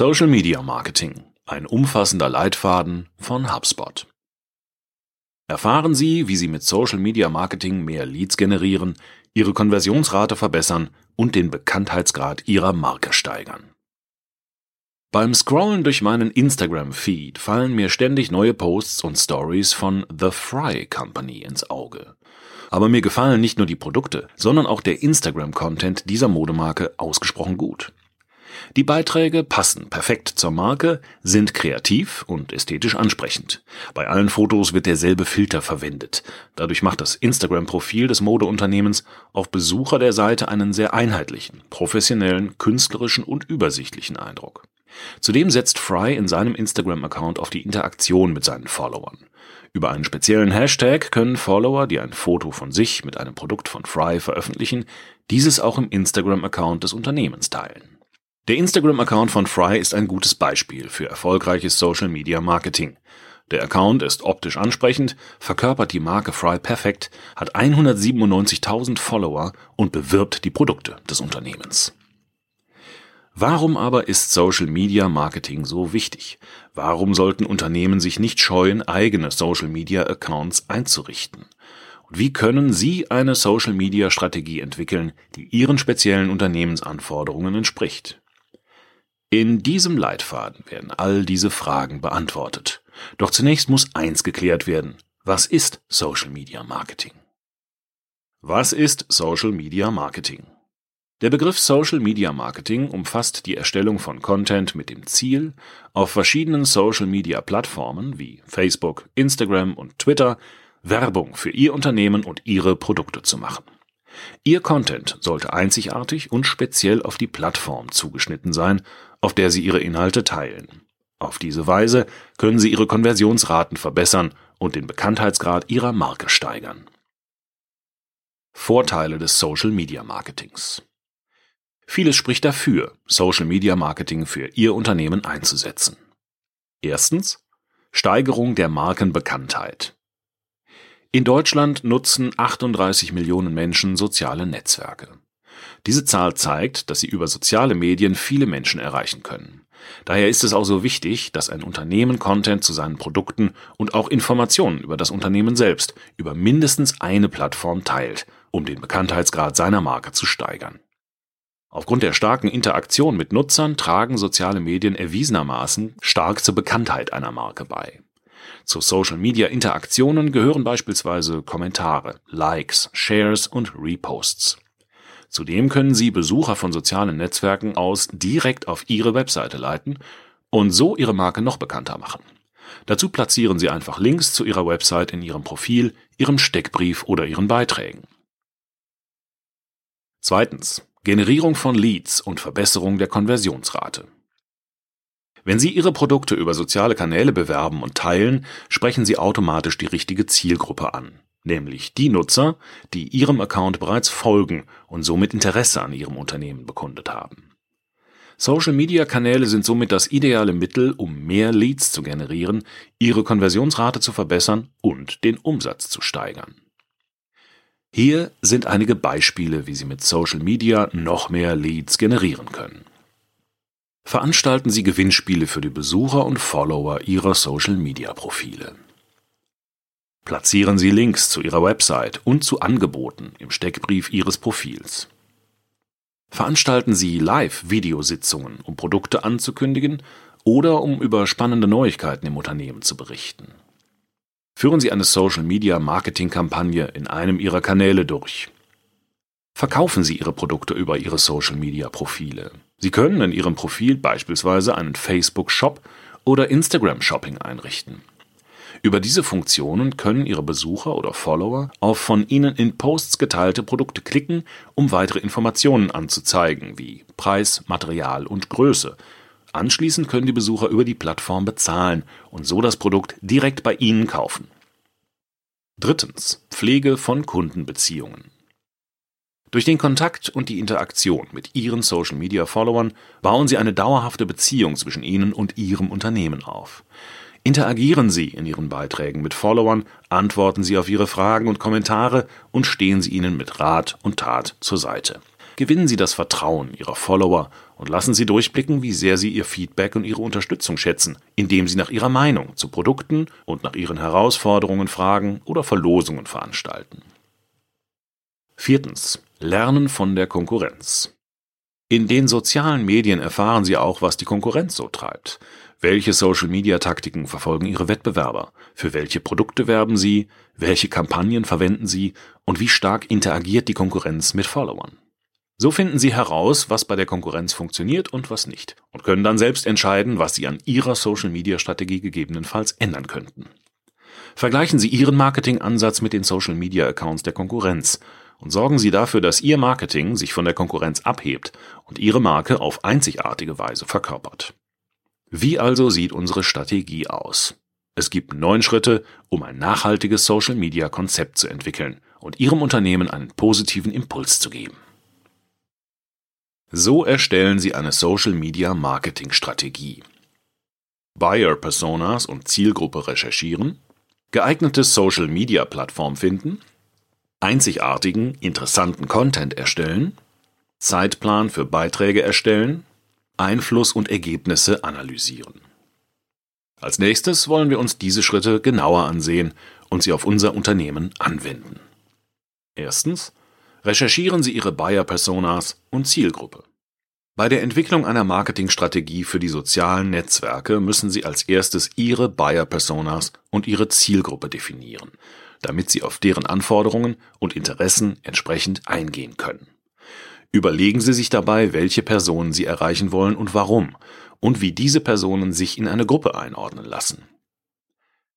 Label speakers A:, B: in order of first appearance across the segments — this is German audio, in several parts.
A: Social Media Marketing. Ein umfassender Leitfaden von HubSpot. Erfahren Sie, wie Sie mit Social Media Marketing mehr Leads generieren, Ihre Konversionsrate verbessern und den Bekanntheitsgrad Ihrer Marke steigern. Beim Scrollen durch meinen Instagram-Feed fallen mir ständig neue Posts und Stories von The Fry Company ins Auge. Aber mir gefallen nicht nur die Produkte, sondern auch der Instagram-Content dieser Modemarke ausgesprochen gut. Die Beiträge passen perfekt zur Marke, sind kreativ und ästhetisch ansprechend. Bei allen Fotos wird derselbe Filter verwendet. Dadurch macht das Instagram-Profil des Modeunternehmens auf Besucher der Seite einen sehr einheitlichen, professionellen, künstlerischen und übersichtlichen Eindruck. Zudem setzt Fry in seinem Instagram-Account auf die Interaktion mit seinen Followern. Über einen speziellen Hashtag können Follower, die ein Foto von sich mit einem Produkt von Fry veröffentlichen, dieses auch im Instagram-Account des Unternehmens teilen. Der Instagram-Account von Fry ist ein gutes Beispiel für erfolgreiches Social Media Marketing. Der Account ist optisch ansprechend, verkörpert die Marke Fry perfekt, hat 197.000 Follower und bewirbt die Produkte des Unternehmens. Warum aber ist Social Media Marketing so wichtig? Warum sollten Unternehmen sich nicht scheuen, eigene Social Media Accounts einzurichten? Und wie können Sie eine Social Media Strategie entwickeln, die Ihren speziellen Unternehmensanforderungen entspricht? In diesem Leitfaden werden all diese Fragen beantwortet. Doch zunächst muss eins geklärt werden. Was ist Social Media Marketing? Was ist Social Media Marketing? Der Begriff Social Media Marketing umfasst die Erstellung von Content mit dem Ziel, auf verschiedenen Social Media Plattformen wie Facebook, Instagram und Twitter Werbung für Ihr Unternehmen und Ihre Produkte zu machen. Ihr Content sollte einzigartig und speziell auf die Plattform zugeschnitten sein, auf der Sie Ihre Inhalte teilen. Auf diese Weise können Sie Ihre Konversionsraten verbessern und den Bekanntheitsgrad Ihrer Marke steigern. Vorteile des Social Media Marketings Vieles spricht dafür, Social Media Marketing für Ihr Unternehmen einzusetzen. Erstens Steigerung der Markenbekanntheit. In Deutschland nutzen 38 Millionen Menschen soziale Netzwerke. Diese Zahl zeigt, dass sie über soziale Medien viele Menschen erreichen können. Daher ist es auch so wichtig, dass ein Unternehmen Content zu seinen Produkten und auch Informationen über das Unternehmen selbst über mindestens eine Plattform teilt, um den Bekanntheitsgrad seiner Marke zu steigern. Aufgrund der starken Interaktion mit Nutzern tragen soziale Medien erwiesenermaßen stark zur Bekanntheit einer Marke bei. Zu Social-Media-Interaktionen gehören beispielsweise Kommentare, Likes, Shares und Reposts. Zudem können Sie Besucher von sozialen Netzwerken aus direkt auf Ihre Webseite leiten und so Ihre Marke noch bekannter machen. Dazu platzieren Sie einfach Links zu Ihrer Website in Ihrem Profil, Ihrem Steckbrief oder Ihren Beiträgen. Zweitens. Generierung von Leads und Verbesserung der Konversionsrate. Wenn Sie Ihre Produkte über soziale Kanäle bewerben und teilen, sprechen Sie automatisch die richtige Zielgruppe an, nämlich die Nutzer, die Ihrem Account bereits folgen und somit Interesse an Ihrem Unternehmen bekundet haben. Social-Media-Kanäle sind somit das ideale Mittel, um mehr Leads zu generieren, Ihre Konversionsrate zu verbessern und den Umsatz zu steigern. Hier sind einige Beispiele, wie Sie mit Social Media noch mehr Leads generieren können veranstalten sie Gewinnspiele für die Besucher und Follower ihrer Social-Media-Profile. Platzieren Sie Links zu Ihrer Website und zu Angeboten im Steckbrief Ihres Profils. Veranstalten Sie Live-Videositzungen, um Produkte anzukündigen oder um über spannende Neuigkeiten im Unternehmen zu berichten. Führen Sie eine Social-Media-Marketing-Kampagne in einem Ihrer Kanäle durch. Verkaufen Sie Ihre Produkte über Ihre Social-Media-Profile. Sie können in Ihrem Profil beispielsweise einen Facebook-Shop oder Instagram-Shopping einrichten. Über diese Funktionen können Ihre Besucher oder Follower auf von Ihnen in Posts geteilte Produkte klicken, um weitere Informationen anzuzeigen, wie Preis, Material und Größe. Anschließend können die Besucher über die Plattform bezahlen und so das Produkt direkt bei Ihnen kaufen. Drittens. Pflege von Kundenbeziehungen. Durch den Kontakt und die Interaktion mit Ihren Social-Media-Followern bauen Sie eine dauerhafte Beziehung zwischen Ihnen und Ihrem Unternehmen auf. Interagieren Sie in Ihren Beiträgen mit Followern, antworten Sie auf Ihre Fragen und Kommentare und stehen Sie ihnen mit Rat und Tat zur Seite. gewinnen Sie das Vertrauen Ihrer Follower und lassen Sie durchblicken, wie sehr Sie Ihr Feedback und Ihre Unterstützung schätzen, indem Sie nach Ihrer Meinung zu Produkten und nach Ihren Herausforderungen fragen oder Verlosungen veranstalten. Viertens. Lernen von der Konkurrenz. In den sozialen Medien erfahren Sie auch, was die Konkurrenz so treibt. Welche Social-Media-Taktiken verfolgen Ihre Wettbewerber? Für welche Produkte werben Sie? Welche Kampagnen verwenden Sie? Und wie stark interagiert die Konkurrenz mit Followern? So finden Sie heraus, was bei der Konkurrenz funktioniert und was nicht und können dann selbst entscheiden, was Sie an Ihrer Social-Media-Strategie gegebenenfalls ändern könnten. Vergleichen Sie Ihren Marketingansatz mit den Social-Media-Accounts der Konkurrenz und sorgen Sie dafür, dass Ihr Marketing sich von der Konkurrenz abhebt und Ihre Marke auf einzigartige Weise verkörpert. Wie also sieht unsere Strategie aus? Es gibt neun Schritte, um ein nachhaltiges Social-Media-Konzept zu entwickeln und Ihrem Unternehmen einen positiven Impuls zu geben. So erstellen Sie eine Social Media Marketing Strategie. Buyer Personas und Zielgruppe recherchieren, geeignete Social Media Plattform finden, einzigartigen, interessanten Content erstellen, Zeitplan für Beiträge erstellen, Einfluss und Ergebnisse analysieren. Als nächstes wollen wir uns diese Schritte genauer ansehen und sie auf unser Unternehmen anwenden. Erstens recherchieren Sie Ihre Buyer-Personas und Zielgruppe. Bei der Entwicklung einer Marketingstrategie für die sozialen Netzwerke müssen Sie als erstes Ihre Buyer-Personas und Ihre Zielgruppe definieren, damit Sie auf deren Anforderungen und Interessen entsprechend eingehen können. Überlegen Sie sich dabei, welche Personen Sie erreichen wollen und warum und wie diese Personen sich in eine Gruppe einordnen lassen.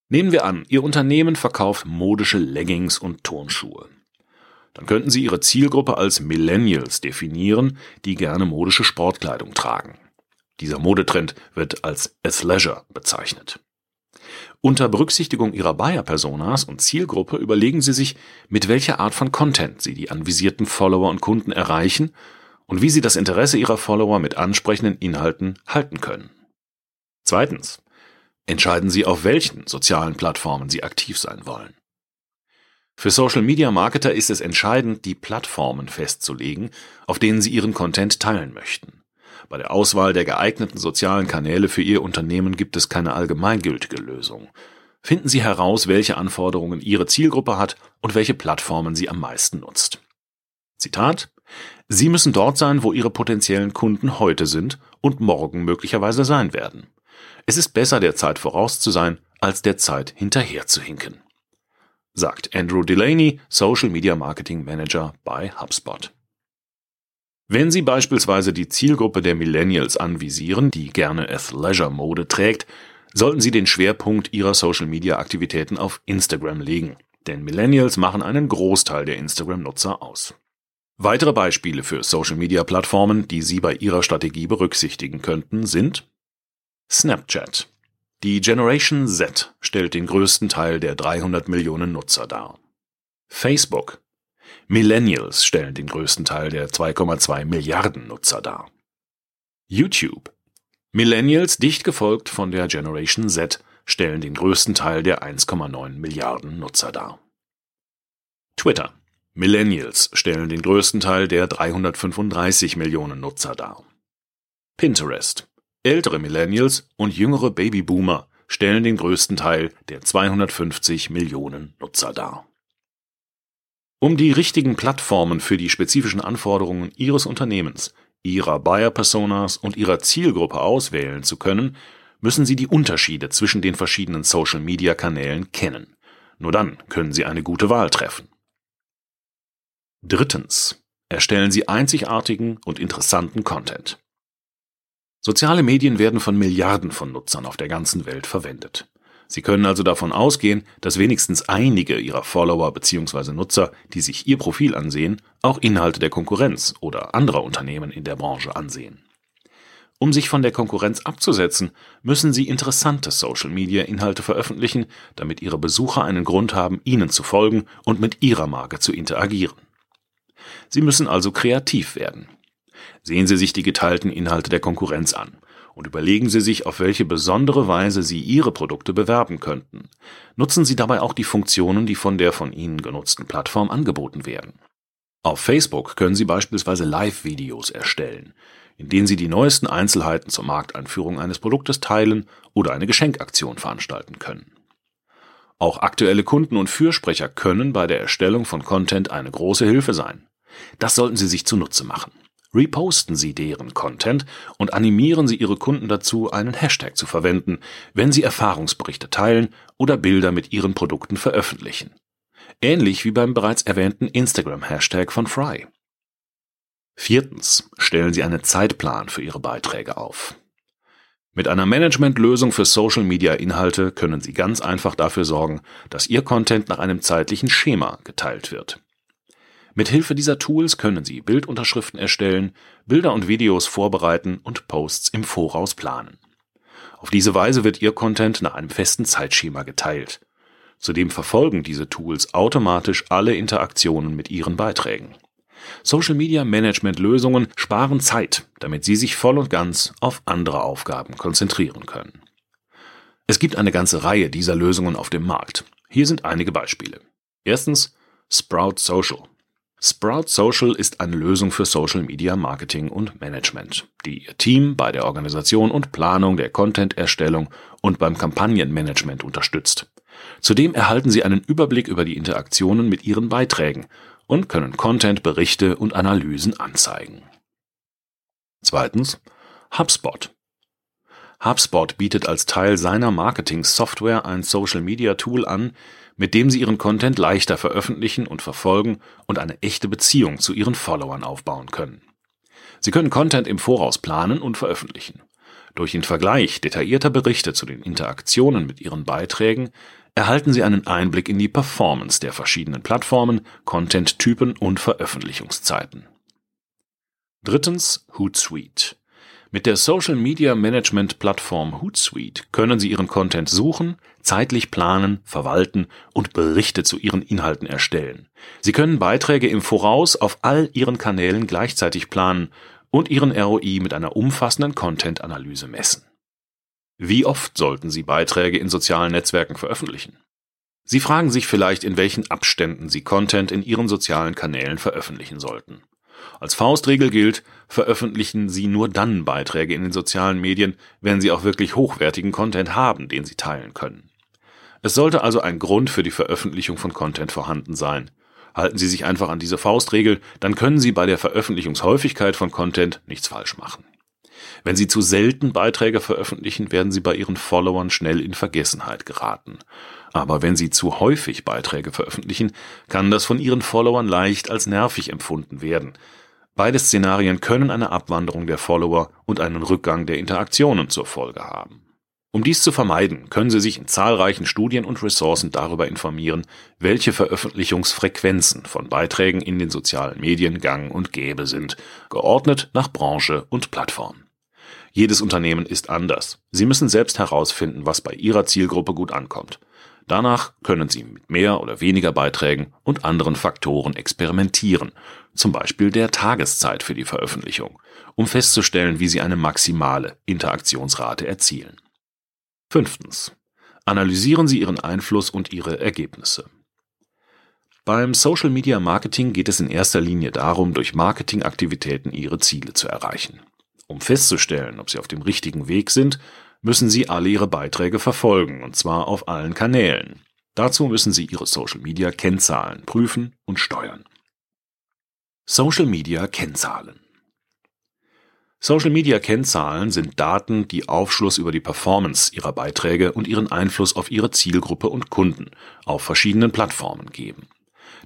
A: Nehmen wir an, Ihr Unternehmen verkauft modische Leggings und Turnschuhe dann könnten Sie Ihre Zielgruppe als Millennials definieren, die gerne modische Sportkleidung tragen. Dieser Modetrend wird als Athleisure bezeichnet. Unter Berücksichtigung Ihrer Buyer-Personas und Zielgruppe überlegen Sie sich, mit welcher Art von Content Sie die anvisierten Follower und Kunden erreichen und wie Sie das Interesse Ihrer Follower mit ansprechenden Inhalten halten können. Zweitens. Entscheiden Sie, auf welchen sozialen Plattformen Sie aktiv sein wollen. Für Social Media Marketer ist es entscheidend, die Plattformen festzulegen, auf denen sie ihren Content teilen möchten. Bei der Auswahl der geeigneten sozialen Kanäle für Ihr Unternehmen gibt es keine allgemeingültige Lösung. Finden Sie heraus, welche Anforderungen Ihre Zielgruppe hat und welche Plattformen sie am meisten nutzt. Zitat Sie müssen dort sein, wo Ihre potenziellen Kunden heute sind und morgen möglicherweise sein werden. Es ist besser, der Zeit voraus zu sein, als der Zeit hinterher zu hinken sagt Andrew Delaney, Social Media Marketing Manager bei HubSpot. Wenn Sie beispielsweise die Zielgruppe der Millennials anvisieren, die gerne Athleisure-Mode trägt, sollten Sie den Schwerpunkt Ihrer Social-Media-Aktivitäten auf Instagram legen, denn Millennials machen einen Großteil der Instagram-Nutzer aus. Weitere Beispiele für Social-Media-Plattformen, die Sie bei Ihrer Strategie berücksichtigen könnten, sind Snapchat, die Generation Z stellt den größten Teil der 300 Millionen Nutzer dar. Facebook. Millennials stellen den größten Teil der 2,2 Milliarden Nutzer dar. YouTube. Millennials, dicht gefolgt von der Generation Z, stellen den größten Teil der 1,9 Milliarden Nutzer dar. Twitter. Millennials stellen den größten Teil der 335 Millionen Nutzer dar. Pinterest. Ältere Millennials und jüngere Babyboomer stellen den größten Teil der 250 Millionen Nutzer dar. Um die richtigen Plattformen für die spezifischen Anforderungen Ihres Unternehmens, Ihrer Buyer-Personas und Ihrer Zielgruppe auswählen zu können, müssen Sie die Unterschiede zwischen den verschiedenen Social-Media-Kanälen kennen. Nur dann können Sie eine gute Wahl treffen. Drittens. Erstellen Sie einzigartigen und interessanten Content. Soziale Medien werden von Milliarden von Nutzern auf der ganzen Welt verwendet. Sie können also davon ausgehen, dass wenigstens einige Ihrer Follower bzw. Nutzer, die sich Ihr Profil ansehen, auch Inhalte der Konkurrenz oder anderer Unternehmen in der Branche ansehen. Um sich von der Konkurrenz abzusetzen, müssen Sie interessante Social-Media-Inhalte veröffentlichen, damit Ihre Besucher einen Grund haben, Ihnen zu folgen und mit Ihrer Marke zu interagieren. Sie müssen also kreativ werden. Sehen Sie sich die geteilten Inhalte der Konkurrenz an und überlegen Sie sich, auf welche besondere Weise Sie Ihre Produkte bewerben könnten. Nutzen Sie dabei auch die Funktionen, die von der von Ihnen genutzten Plattform angeboten werden. Auf Facebook können Sie beispielsweise Live-Videos erstellen, in denen Sie die neuesten Einzelheiten zur Markteinführung eines Produktes teilen oder eine Geschenkaktion veranstalten können. Auch aktuelle Kunden und Fürsprecher können bei der Erstellung von Content eine große Hilfe sein. Das sollten Sie sich zunutze machen. Reposten Sie deren Content und animieren Sie Ihre Kunden dazu, einen Hashtag zu verwenden, wenn Sie Erfahrungsberichte teilen oder Bilder mit Ihren Produkten veröffentlichen. Ähnlich wie beim bereits erwähnten Instagram-Hashtag von Fry. Viertens. Stellen Sie einen Zeitplan für Ihre Beiträge auf. Mit einer Managementlösung für Social-Media-Inhalte können Sie ganz einfach dafür sorgen, dass Ihr Content nach einem zeitlichen Schema geteilt wird. Mit Hilfe dieser Tools können Sie Bildunterschriften erstellen, Bilder und Videos vorbereiten und Posts im Voraus planen. Auf diese Weise wird Ihr Content nach einem festen Zeitschema geteilt. Zudem verfolgen diese Tools automatisch alle Interaktionen mit Ihren Beiträgen. Social Media Management Lösungen sparen Zeit, damit Sie sich voll und ganz auf andere Aufgaben konzentrieren können. Es gibt eine ganze Reihe dieser Lösungen auf dem Markt. Hier sind einige Beispiele. Erstens Sprout Social. Sprout Social ist eine Lösung für Social Media Marketing und Management, die Ihr Team bei der Organisation und Planung der Content-Erstellung und beim Kampagnenmanagement unterstützt. Zudem erhalten Sie einen Überblick über die Interaktionen mit Ihren Beiträgen und können Content, Berichte und Analysen anzeigen. Zweitens HubSpot. HubSpot bietet als Teil seiner Marketing-Software ein Social-Media-Tool an, mit dem Sie Ihren Content leichter veröffentlichen und verfolgen und eine echte Beziehung zu Ihren Followern aufbauen können. Sie können Content im Voraus planen und veröffentlichen. Durch den Vergleich detaillierter Berichte zu den Interaktionen mit Ihren Beiträgen erhalten Sie einen Einblick in die Performance der verschiedenen Plattformen, Content-Typen und Veröffentlichungszeiten. Drittens Hootsuite. Mit der Social Media Management Plattform Hootsuite können Sie Ihren Content suchen, zeitlich planen, verwalten und Berichte zu Ihren Inhalten erstellen. Sie können Beiträge im Voraus auf all Ihren Kanälen gleichzeitig planen und Ihren ROI mit einer umfassenden Content-Analyse messen. Wie oft sollten Sie Beiträge in sozialen Netzwerken veröffentlichen? Sie fragen sich vielleicht, in welchen Abständen Sie Content in Ihren sozialen Kanälen veröffentlichen sollten. Als Faustregel gilt, veröffentlichen Sie nur dann Beiträge in den sozialen Medien, wenn Sie auch wirklich hochwertigen Content haben, den Sie teilen können. Es sollte also ein Grund für die Veröffentlichung von Content vorhanden sein. Halten Sie sich einfach an diese Faustregel, dann können Sie bei der Veröffentlichungshäufigkeit von Content nichts falsch machen. Wenn Sie zu selten Beiträge veröffentlichen, werden Sie bei Ihren Followern schnell in Vergessenheit geraten. Aber wenn Sie zu häufig Beiträge veröffentlichen, kann das von Ihren Followern leicht als nervig empfunden werden. Beide Szenarien können eine Abwanderung der Follower und einen Rückgang der Interaktionen zur Folge haben. Um dies zu vermeiden, können Sie sich in zahlreichen Studien und Ressourcen darüber informieren, welche Veröffentlichungsfrequenzen von Beiträgen in den sozialen Medien gang und gäbe sind, geordnet nach Branche und Plattform. Jedes Unternehmen ist anders. Sie müssen selbst herausfinden, was bei Ihrer Zielgruppe gut ankommt. Danach können Sie mit mehr oder weniger Beiträgen und anderen Faktoren experimentieren, zum Beispiel der Tageszeit für die Veröffentlichung, um festzustellen, wie Sie eine maximale Interaktionsrate erzielen. Fünftens. Analysieren Sie Ihren Einfluss und Ihre Ergebnisse. Beim Social Media Marketing geht es in erster Linie darum, durch Marketingaktivitäten Ihre Ziele zu erreichen. Um festzustellen, ob Sie auf dem richtigen Weg sind, müssen Sie alle Ihre Beiträge verfolgen, und zwar auf allen Kanälen. Dazu müssen Sie Ihre Social Media Kennzahlen prüfen und steuern. Social Media Kennzahlen Social Media Kennzahlen sind Daten, die Aufschluss über die Performance Ihrer Beiträge und ihren Einfluss auf Ihre Zielgruppe und Kunden auf verschiedenen Plattformen geben.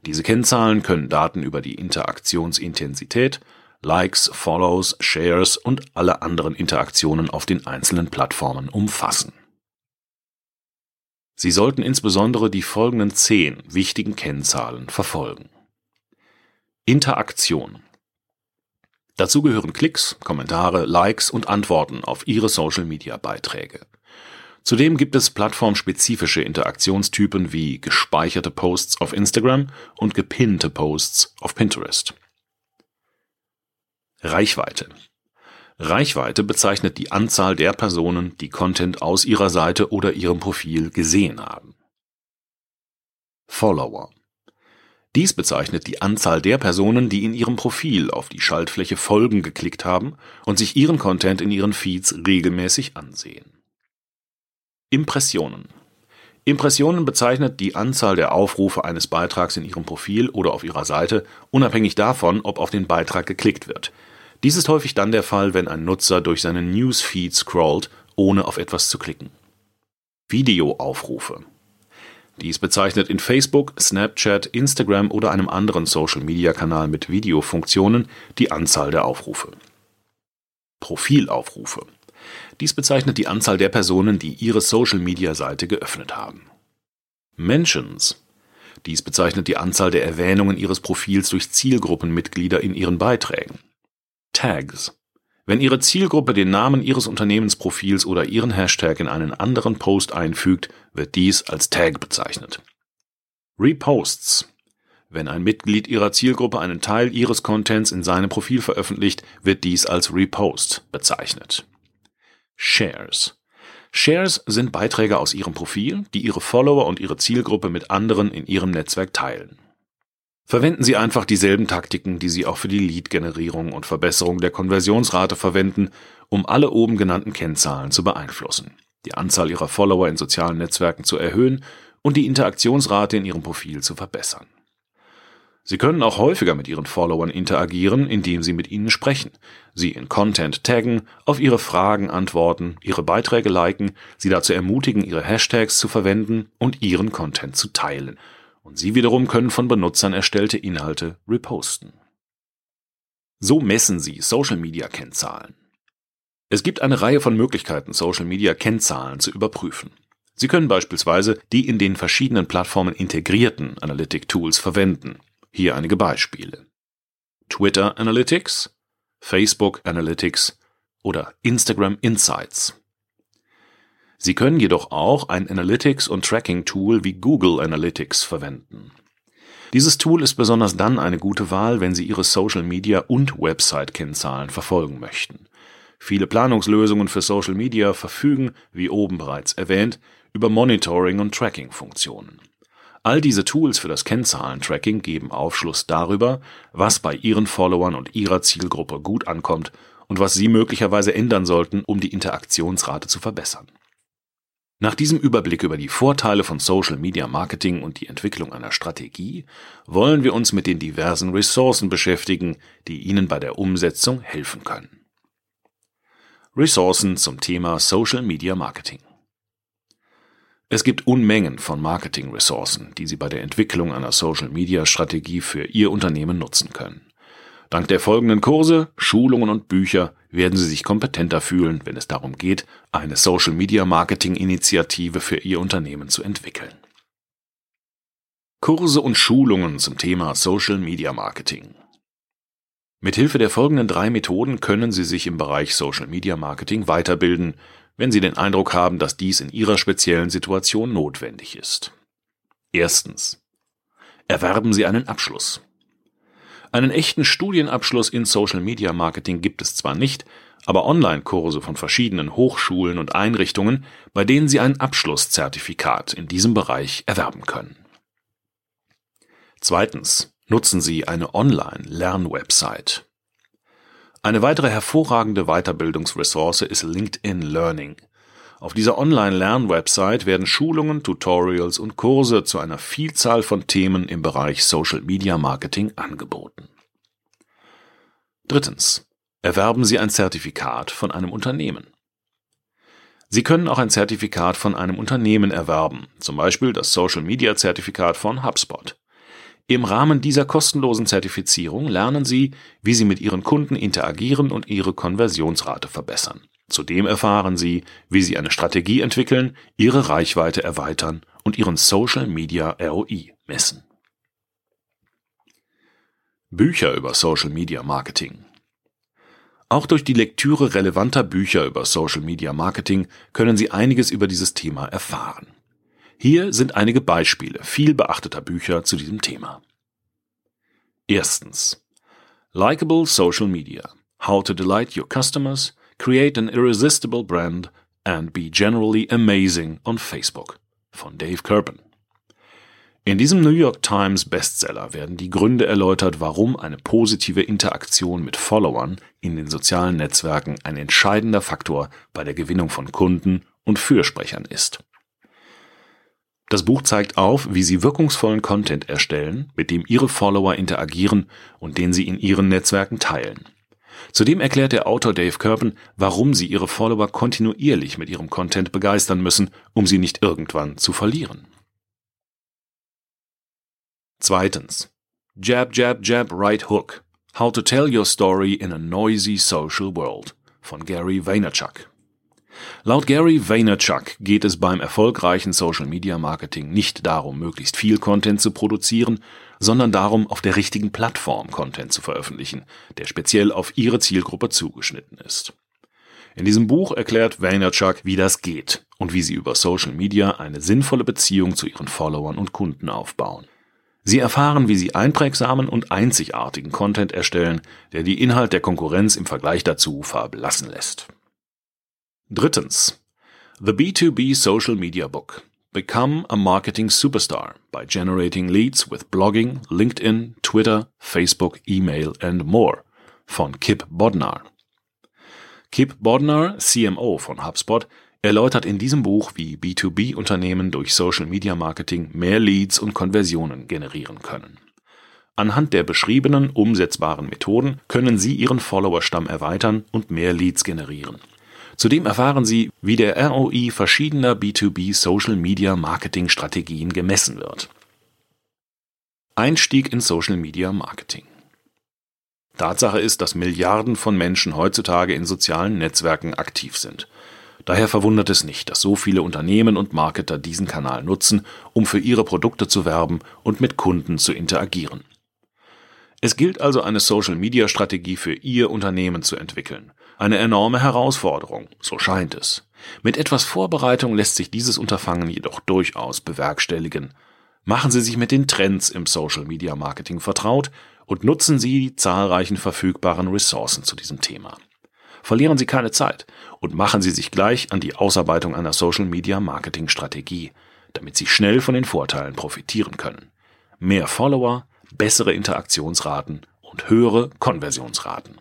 A: Diese Kennzahlen können Daten über die Interaktionsintensität, Likes, Follows, Shares und alle anderen Interaktionen auf den einzelnen Plattformen umfassen. Sie sollten insbesondere die folgenden zehn wichtigen Kennzahlen verfolgen. Interaktion. Dazu gehören Klicks, Kommentare, Likes und Antworten auf Ihre Social-Media-Beiträge. Zudem gibt es plattformspezifische Interaktionstypen wie gespeicherte Posts auf Instagram und gepinnte Posts auf Pinterest. Reichweite. Reichweite bezeichnet die Anzahl der Personen, die Content aus ihrer Seite oder ihrem Profil gesehen haben. Follower. Dies bezeichnet die Anzahl der Personen, die in ihrem Profil auf die Schaltfläche Folgen geklickt haben und sich ihren Content in ihren Feeds regelmäßig ansehen. Impressionen Impressionen bezeichnet die Anzahl der Aufrufe eines Beitrags in Ihrem Profil oder auf Ihrer Seite, unabhängig davon, ob auf den Beitrag geklickt wird. Dies ist häufig dann der Fall, wenn ein Nutzer durch seinen Newsfeed scrollt, ohne auf etwas zu klicken. Videoaufrufe dies bezeichnet in Facebook, Snapchat, Instagram oder einem anderen Social-Media-Kanal mit Videofunktionen die Anzahl der Aufrufe. Profilaufrufe. Dies bezeichnet die Anzahl der Personen, die ihre Social-Media-Seite geöffnet haben. Mentions. Dies bezeichnet die Anzahl der Erwähnungen ihres Profils durch Zielgruppenmitglieder in ihren Beiträgen. Tags. Wenn Ihre Zielgruppe den Namen Ihres Unternehmensprofils oder Ihren Hashtag in einen anderen Post einfügt, wird dies als Tag bezeichnet. Reposts. Wenn ein Mitglied Ihrer Zielgruppe einen Teil Ihres Contents in seinem Profil veröffentlicht, wird dies als Repost bezeichnet. Shares. Shares sind Beiträge aus Ihrem Profil, die Ihre Follower und Ihre Zielgruppe mit anderen in Ihrem Netzwerk teilen. Verwenden Sie einfach dieselben Taktiken, die Sie auch für die Lead-Generierung und Verbesserung der Konversionsrate verwenden, um alle oben genannten Kennzahlen zu beeinflussen, die Anzahl Ihrer Follower in sozialen Netzwerken zu erhöhen und die Interaktionsrate in Ihrem Profil zu verbessern. Sie können auch häufiger mit Ihren Followern interagieren, indem Sie mit ihnen sprechen, sie in Content taggen, auf Ihre Fragen antworten, Ihre Beiträge liken, Sie dazu ermutigen, Ihre Hashtags zu verwenden und Ihren Content zu teilen – und sie wiederum können von Benutzern erstellte Inhalte reposten. So messen sie Social-Media-Kennzahlen. Es gibt eine Reihe von Möglichkeiten, Social-Media-Kennzahlen zu überprüfen. Sie können beispielsweise die in den verschiedenen Plattformen integrierten Analytic-Tools verwenden. Hier einige Beispiele. Twitter Analytics, Facebook Analytics oder Instagram Insights. Sie können jedoch auch ein Analytics- und Tracking-Tool wie Google Analytics verwenden. Dieses Tool ist besonders dann eine gute Wahl, wenn Sie Ihre Social-Media- und Website-Kennzahlen verfolgen möchten. Viele Planungslösungen für Social Media verfügen, wie oben bereits erwähnt, über Monitoring- und Tracking-Funktionen. All diese Tools für das Kennzahlentracking geben Aufschluss darüber, was bei Ihren Followern und Ihrer Zielgruppe gut ankommt und was Sie möglicherweise ändern sollten, um die Interaktionsrate zu verbessern. Nach diesem Überblick über die Vorteile von Social Media Marketing und die Entwicklung einer Strategie wollen wir uns mit den diversen Ressourcen beschäftigen, die Ihnen bei der Umsetzung helfen können. Ressourcen zum Thema Social Media Marketing. Es gibt Unmengen von Marketing-Ressourcen, die Sie bei der Entwicklung einer Social Media Strategie für Ihr Unternehmen nutzen können. Dank der folgenden Kurse, Schulungen und Bücher werden Sie sich kompetenter fühlen, wenn es darum geht, eine Social-Media-Marketing-Initiative für Ihr Unternehmen zu entwickeln. Kurse und Schulungen zum Thema Social-Media-Marketing. Mithilfe der folgenden drei Methoden können Sie sich im Bereich Social-Media-Marketing weiterbilden, wenn Sie den Eindruck haben, dass dies in Ihrer speziellen Situation notwendig ist. Erstens. Erwerben Sie einen Abschluss. Einen echten Studienabschluss in Social Media Marketing gibt es zwar nicht, aber Online-Kurse von verschiedenen Hochschulen und Einrichtungen, bei denen Sie ein Abschlusszertifikat in diesem Bereich erwerben können. Zweitens. Nutzen Sie eine Online-Lernwebsite. Eine weitere hervorragende Weiterbildungsressource ist LinkedIn Learning. Auf dieser Online-Lern-Website werden Schulungen, Tutorials und Kurse zu einer Vielzahl von Themen im Bereich Social Media Marketing angeboten. Drittens. Erwerben Sie ein Zertifikat von einem Unternehmen. Sie können auch ein Zertifikat von einem Unternehmen erwerben, zum Beispiel das Social Media Zertifikat von HubSpot. Im Rahmen dieser kostenlosen Zertifizierung lernen Sie, wie Sie mit Ihren Kunden interagieren und Ihre Konversionsrate verbessern. Zudem erfahren Sie, wie Sie eine Strategie entwickeln, Ihre Reichweite erweitern und Ihren Social Media ROI messen. Bücher über Social Media Marketing. Auch durch die Lektüre relevanter Bücher über Social Media Marketing können Sie einiges über dieses Thema erfahren. Hier sind einige Beispiele viel beachteter Bücher zu diesem Thema. Erstens. Likeable Social Media. How to Delight Your Customers Create an Irresistible Brand and Be Generally Amazing on Facebook von Dave Kerpen. In diesem New York Times Bestseller werden die Gründe erläutert, warum eine positive Interaktion mit Followern in den sozialen Netzwerken ein entscheidender Faktor bei der Gewinnung von Kunden und Fürsprechern ist. Das Buch zeigt auf, wie Sie wirkungsvollen Content erstellen, mit dem Ihre Follower interagieren und den Sie in Ihren Netzwerken teilen. Zudem erklärt der Autor Dave Kirpen, warum Sie Ihre Follower kontinuierlich mit Ihrem Content begeistern müssen, um sie nicht irgendwann zu verlieren. Zweitens. Jab, Jab, Jab, Right Hook. How to Tell Your Story in a Noisy Social World von Gary Vaynerchuk. Laut Gary Vaynerchuk geht es beim erfolgreichen Social Media Marketing nicht darum, möglichst viel Content zu produzieren, sondern darum, auf der richtigen Plattform Content zu veröffentlichen, der speziell auf Ihre Zielgruppe zugeschnitten ist. In diesem Buch erklärt Vaynerchuk, wie das geht und wie Sie über Social Media eine sinnvolle Beziehung zu Ihren Followern und Kunden aufbauen. Sie erfahren, wie Sie einprägsamen und einzigartigen Content erstellen, der die Inhalt der Konkurrenz im Vergleich dazu verblassen lässt. Drittens. The B2B Social Media Book. Become a Marketing Superstar by generating leads with blogging, LinkedIn, Twitter, Facebook, Email and more von Kip Bodnar. Kip Bodnar, CMO von HubSpot, erläutert in diesem Buch, wie B2B-Unternehmen durch Social Media Marketing mehr Leads und Konversionen generieren können. Anhand der beschriebenen umsetzbaren Methoden können Sie Ihren Followerstamm erweitern und mehr Leads generieren. Zudem erfahren Sie, wie der ROI verschiedener B2B Social Media Marketing Strategien gemessen wird. Einstieg in Social Media Marketing. Tatsache ist, dass Milliarden von Menschen heutzutage in sozialen Netzwerken aktiv sind. Daher verwundert es nicht, dass so viele Unternehmen und Marketer diesen Kanal nutzen, um für ihre Produkte zu werben und mit Kunden zu interagieren. Es gilt also eine Social-Media-Strategie für Ihr Unternehmen zu entwickeln. Eine enorme Herausforderung, so scheint es. Mit etwas Vorbereitung lässt sich dieses Unterfangen jedoch durchaus bewerkstelligen. Machen Sie sich mit den Trends im Social-Media-Marketing vertraut und nutzen Sie die zahlreichen verfügbaren Ressourcen zu diesem Thema. Verlieren Sie keine Zeit und machen Sie sich gleich an die Ausarbeitung einer Social Media Marketing Strategie, damit Sie schnell von den Vorteilen profitieren können. Mehr Follower, bessere Interaktionsraten und höhere Konversionsraten.